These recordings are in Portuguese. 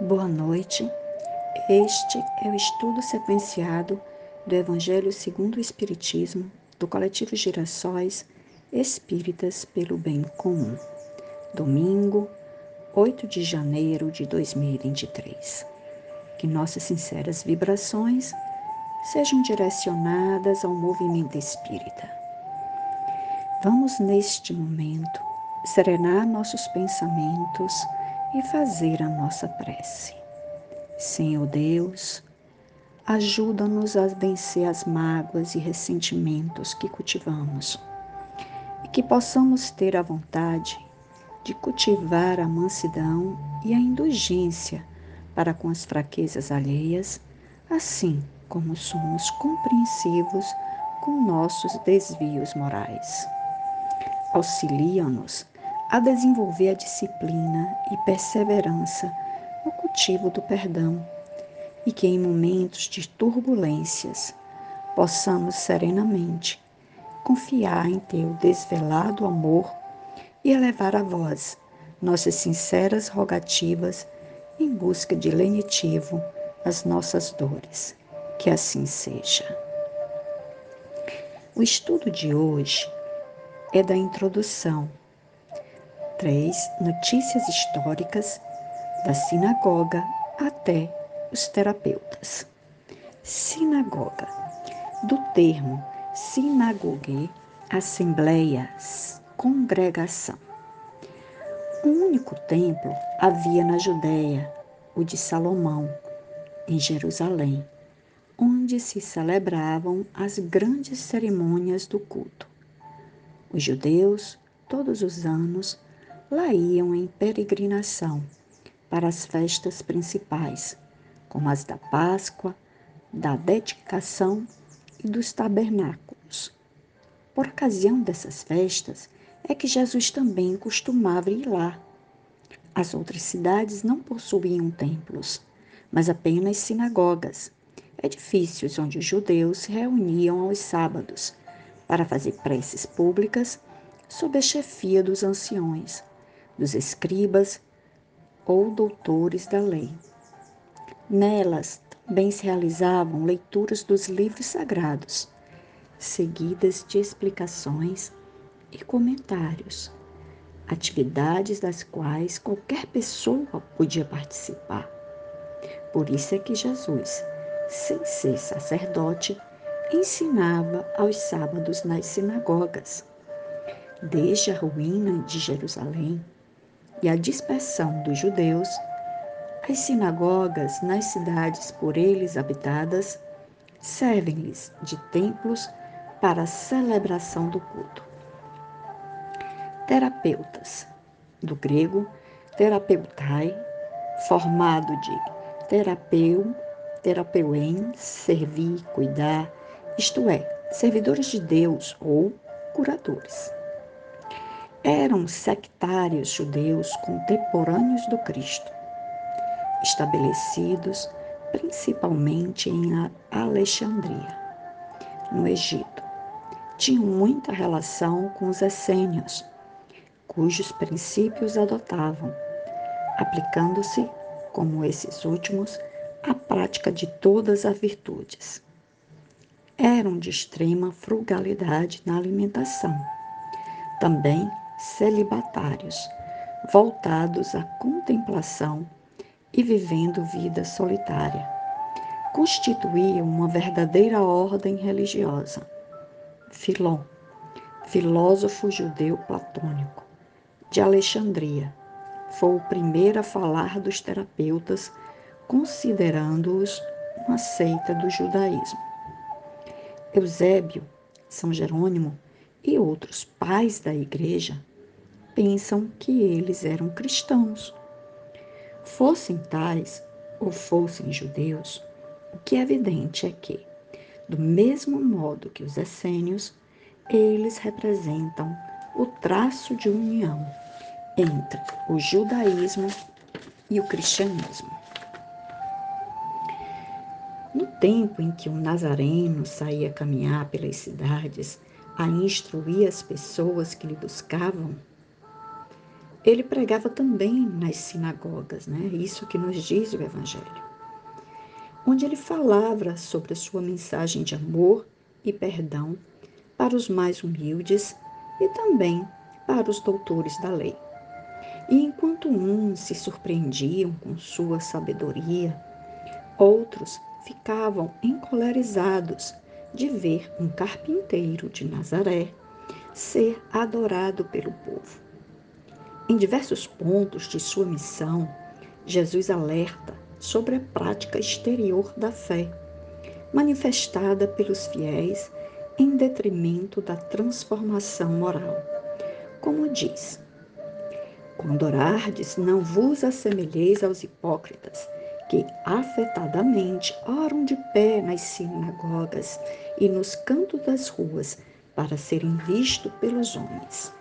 Boa noite. Este é o estudo sequenciado do Evangelho segundo o Espiritismo do coletivo Girassóis Espíritas pelo Bem Comum. Domingo, 8 de janeiro de 2023. Que nossas sinceras vibrações sejam direcionadas ao movimento espírita. Vamos neste momento serenar nossos pensamentos e fazer a nossa prece. Senhor Deus, ajuda-nos a vencer as mágoas e ressentimentos que cultivamos e que possamos ter a vontade de cultivar a mansidão e a indulgência para com as fraquezas alheias, assim como somos compreensivos com nossos desvios morais. Auxilia-nos a desenvolver a disciplina e perseverança no cultivo do perdão e que em momentos de turbulências possamos serenamente confiar em teu desvelado amor e elevar a voz nossas sinceras rogativas em busca de lenitivo às nossas dores. Que assim seja. O estudo de hoje é da introdução 3. Notícias históricas da sinagoga até os terapeutas. Sinagoga. Do termo sinagogue, assembleia, congregação. Um único templo havia na Judéia, o de Salomão, em Jerusalém, onde se celebravam as grandes cerimônias do culto. Os judeus, todos os anos, lá iam em peregrinação para as festas principais, como as da Páscoa, da dedicação e dos tabernáculos. Por ocasião dessas festas é que Jesus também costumava ir lá. As outras cidades não possuíam templos, mas apenas sinagogas, edifícios onde os judeus se reuniam aos sábados para fazer preces públicas sob a chefia dos anciões dos escribas ou doutores da lei. Nelas também se realizavam leituras dos livros sagrados, seguidas de explicações e comentários, atividades das quais qualquer pessoa podia participar. Por isso é que Jesus, sem ser sacerdote, ensinava aos sábados nas sinagogas. Desde a ruína de Jerusalém, e a dispersão dos judeus, as sinagogas nas cidades por eles habitadas servem-lhes de templos para a celebração do culto. Terapeutas, do grego terapeutai, formado de terapeu, terapeuem, servir, cuidar, isto é, servidores de Deus ou curadores eram sectários judeus contemporâneos do Cristo, estabelecidos principalmente em Alexandria, no Egito. Tinham muita relação com os essênios, cujos princípios adotavam, aplicando-se, como esses últimos, à prática de todas as virtudes. Eram de extrema frugalidade na alimentação. Também celibatários, voltados à contemplação e vivendo vida solitária. Constituíam uma verdadeira ordem religiosa. Filon, filósofo judeu platônico, de Alexandria, foi o primeiro a falar dos terapeutas, considerando-os uma seita do judaísmo. Eusébio, São Jerônimo e outros pais da igreja pensam que eles eram cristãos. Fossem tais ou fossem judeus, o que é evidente é que, do mesmo modo que os essênios, eles representam o traço de união entre o judaísmo e o cristianismo. No tempo em que o nazareno saía caminhar pelas cidades a instruir as pessoas que lhe buscavam, ele pregava também nas sinagogas, né? Isso que nos diz o Evangelho. Onde ele falava sobre a sua mensagem de amor e perdão para os mais humildes e também para os doutores da lei. E enquanto uns se surpreendiam com sua sabedoria, outros ficavam encolerizados de ver um carpinteiro de Nazaré ser adorado pelo povo. Em diversos pontos de sua missão, Jesus alerta sobre a prática exterior da fé, manifestada pelos fiéis em detrimento da transformação moral. Como diz: Quando orardes, não vos assemelheis aos hipócritas, que afetadamente oram de pé nas sinagogas e nos cantos das ruas para serem vistos pelos homens.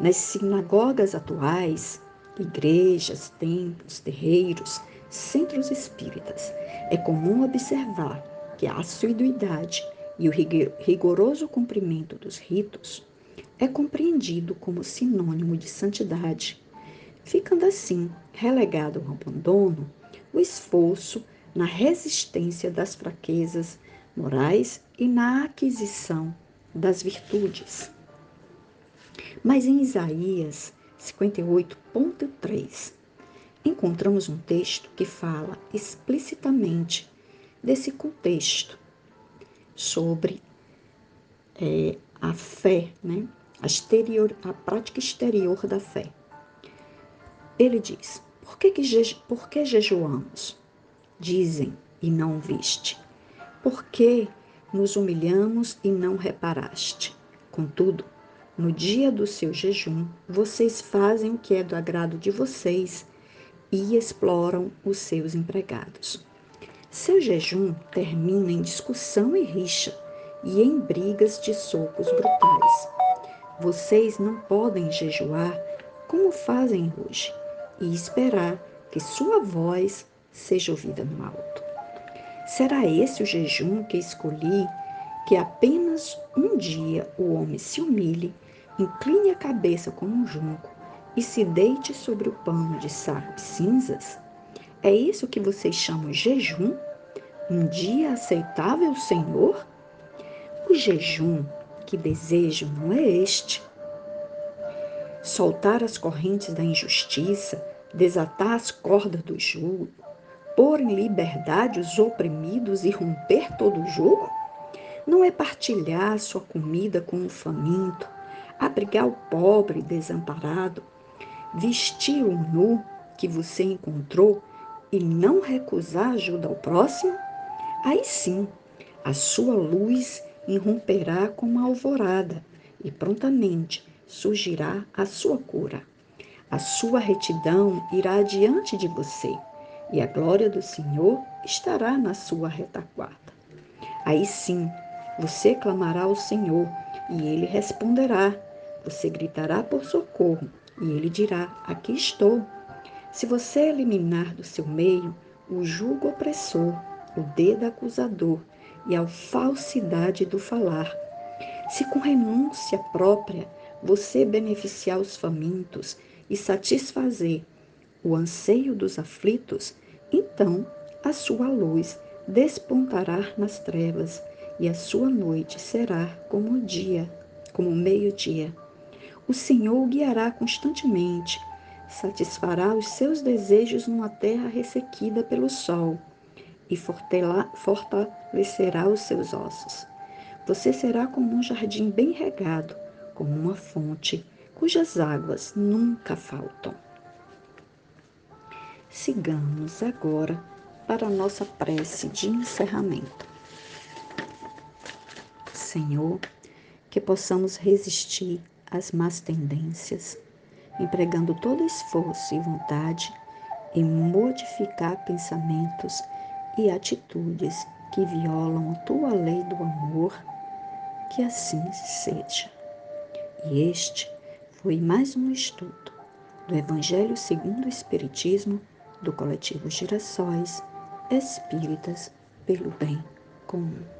Nas sinagogas atuais, igrejas, templos, terreiros, centros espíritas, é comum observar que a assiduidade e o rigoroso cumprimento dos ritos é compreendido como sinônimo de santidade, ficando assim relegado ao abandono o esforço na resistência das fraquezas morais e na aquisição das virtudes. Mas em Isaías 58.3 encontramos um texto que fala explicitamente desse contexto sobre é, a fé, né? a, exterior, a prática exterior da fé. Ele diz: Por que, que, por que jejuamos? Dizem e não viste. Por que nos humilhamos e não reparaste? Contudo, no dia do seu jejum, vocês fazem o que é do agrado de vocês e exploram os seus empregados. Seu jejum termina em discussão e rixa e em brigas de socos brutais. Vocês não podem jejuar como fazem hoje e esperar que sua voz seja ouvida no alto. Será esse o jejum que escolhi, que apenas um dia o homem se humilhe, incline a cabeça como um junco e se deite sobre o pano de saco e cinzas? É isso que vocês chamam jejum? Um dia aceitável Senhor? O jejum que desejo não é este. Soltar as correntes da injustiça, desatar as cordas do jugo, pôr em liberdade os oprimidos e romper todo o jugo? Não é partilhar sua comida com o faminto, abrigar o pobre desamparado, vestir o nu que você encontrou e não recusar ajuda ao próximo, aí sim a sua luz irromperá como a alvorada e prontamente surgirá a sua cura. A sua retidão irá adiante de você e a glória do Senhor estará na sua retaguarda. Aí sim você clamará ao Senhor e ele responderá. Você gritará por socorro e ele dirá: Aqui estou. Se você eliminar do seu meio o jugo opressor, o dedo acusador e a falsidade do falar, se com renúncia própria você beneficiar os famintos e satisfazer o anseio dos aflitos, então a sua luz despontará nas trevas e a sua noite será como o dia, como meio-dia. O Senhor o guiará constantemente, satisfará os seus desejos numa terra ressequida pelo sol e fortalecerá os seus ossos. Você será como um jardim bem regado, como uma fonte cujas águas nunca faltam. Sigamos agora para a nossa prece de encerramento. Senhor, que possamos resistir as más tendências, empregando todo esforço e vontade em modificar pensamentos e atitudes que violam a tua lei do amor, que assim seja. E este foi mais um estudo do Evangelho segundo o Espiritismo do coletivo Girassóis Espíritas pelo Bem Comum.